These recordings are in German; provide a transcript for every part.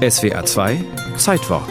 SWR 2 Zeitwort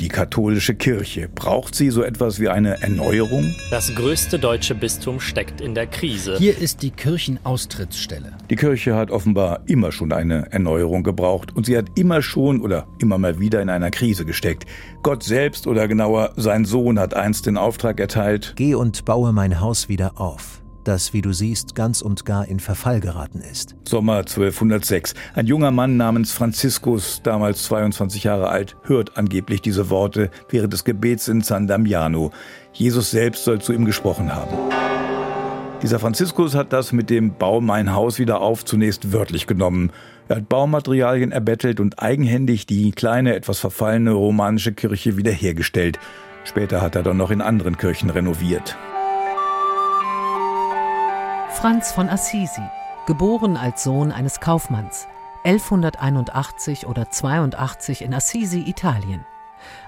Die katholische Kirche, braucht sie so etwas wie eine Erneuerung? Das größte deutsche Bistum steckt in der Krise. Hier ist die Kirchenaustrittsstelle. Die Kirche hat offenbar immer schon eine Erneuerung gebraucht und sie hat immer schon oder immer mal wieder in einer Krise gesteckt. Gott selbst oder genauer sein Sohn hat einst den Auftrag erteilt, Geh und baue mein Haus wieder auf das, wie du siehst, ganz und gar in Verfall geraten ist. Sommer 1206. Ein junger Mann namens Franziskus, damals 22 Jahre alt, hört angeblich diese Worte während des Gebets in San Damiano. Jesus selbst soll zu ihm gesprochen haben. Dieser Franziskus hat das mit dem Bau mein Haus wieder auf zunächst wörtlich genommen. Er hat Baumaterialien erbettelt und eigenhändig die kleine, etwas verfallene romanische Kirche wiederhergestellt. Später hat er dann noch in anderen Kirchen renoviert. Franz von Assisi, geboren als Sohn eines Kaufmanns, 1181 oder 82 in Assisi, Italien.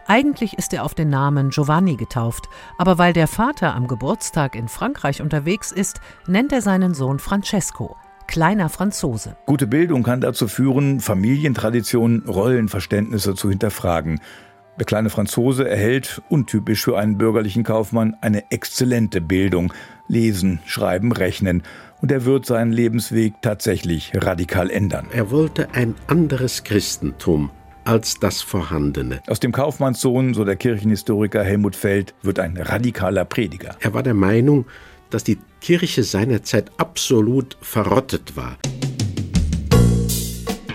Eigentlich ist er auf den Namen Giovanni getauft, aber weil der Vater am Geburtstag in Frankreich unterwegs ist, nennt er seinen Sohn Francesco, kleiner Franzose. Gute Bildung kann dazu führen, Familientraditionen, Rollenverständnisse zu hinterfragen. Der kleine Franzose erhält, untypisch für einen bürgerlichen Kaufmann, eine exzellente Bildung. Lesen, Schreiben, Rechnen. Und er wird seinen Lebensweg tatsächlich radikal ändern. Er wollte ein anderes Christentum als das vorhandene. Aus dem Kaufmannssohn, so der Kirchenhistoriker Helmut Feld, wird ein radikaler Prediger. Er war der Meinung, dass die Kirche seinerzeit absolut verrottet war.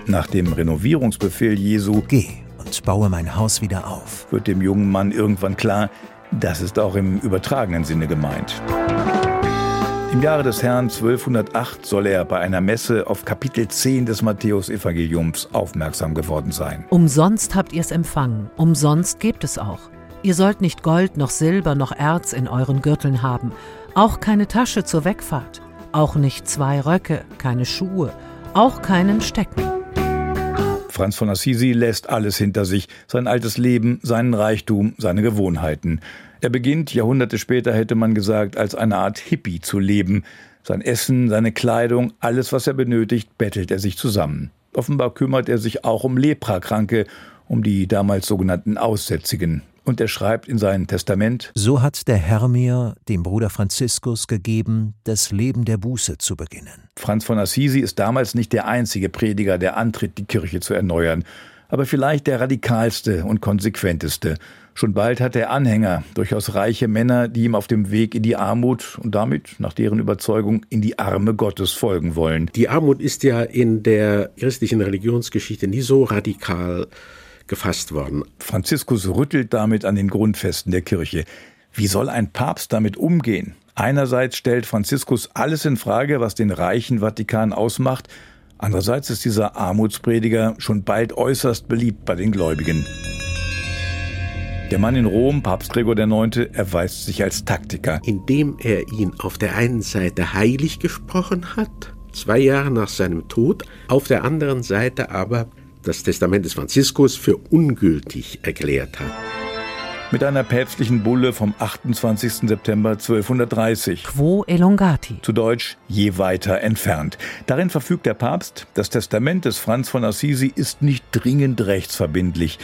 Nach dem Renovierungsbefehl Jesu Geh und baue mein Haus wieder auf. wird dem jungen Mann irgendwann klar, das ist auch im übertragenen Sinne gemeint. Im Jahre des Herrn 1208 soll er bei einer Messe auf Kapitel 10 des Matthäusevangeliums aufmerksam geworden sein. Umsonst habt ihr's empfangen, umsonst gebt es auch. Ihr sollt nicht Gold noch Silber noch Erz in euren Gürteln haben, auch keine Tasche zur Wegfahrt, auch nicht zwei Röcke, keine Schuhe, auch keinen Stecken. Franz von Assisi lässt alles hinter sich, sein altes Leben, seinen Reichtum, seine Gewohnheiten. Er beginnt, Jahrhunderte später hätte man gesagt, als eine Art Hippie zu leben. Sein Essen, seine Kleidung, alles, was er benötigt, bettelt er sich zusammen. Offenbar kümmert er sich auch um Leprakranke, um die damals sogenannten Aussätzigen. Und er schreibt in sein Testament, So hat der Herr mir, dem Bruder Franziskus, gegeben, das Leben der Buße zu beginnen. Franz von Assisi ist damals nicht der einzige Prediger, der antritt, die Kirche zu erneuern, aber vielleicht der radikalste und konsequenteste. Schon bald hat er Anhänger, durchaus reiche Männer, die ihm auf dem Weg in die Armut und damit, nach deren Überzeugung, in die Arme Gottes folgen wollen. Die Armut ist ja in der christlichen Religionsgeschichte nie so radikal gefasst worden. Franziskus rüttelt damit an den Grundfesten der Kirche. Wie soll ein Papst damit umgehen? Einerseits stellt Franziskus alles in Frage, was den reichen Vatikan ausmacht. Andererseits ist dieser Armutsprediger schon bald äußerst beliebt bei den Gläubigen. Der Mann in Rom, Papst Gregor IX., erweist sich als Taktiker. Indem er ihn auf der einen Seite heilig gesprochen hat, zwei Jahre nach seinem Tod, auf der anderen Seite aber das Testament des Franziskus für ungültig erklärt hat. Mit einer päpstlichen Bulle vom 28. September 1230. Quo elongati. Zu Deutsch je weiter entfernt. Darin verfügt der Papst, das Testament des Franz von Assisi ist nicht dringend rechtsverbindlich.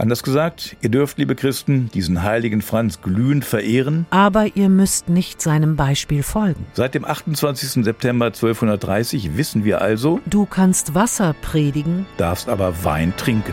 Anders gesagt, ihr dürft, liebe Christen, diesen heiligen Franz glühend verehren. Aber ihr müsst nicht seinem Beispiel folgen. Seit dem 28. September 1230 wissen wir also, Du kannst Wasser predigen, darfst aber Wein trinken.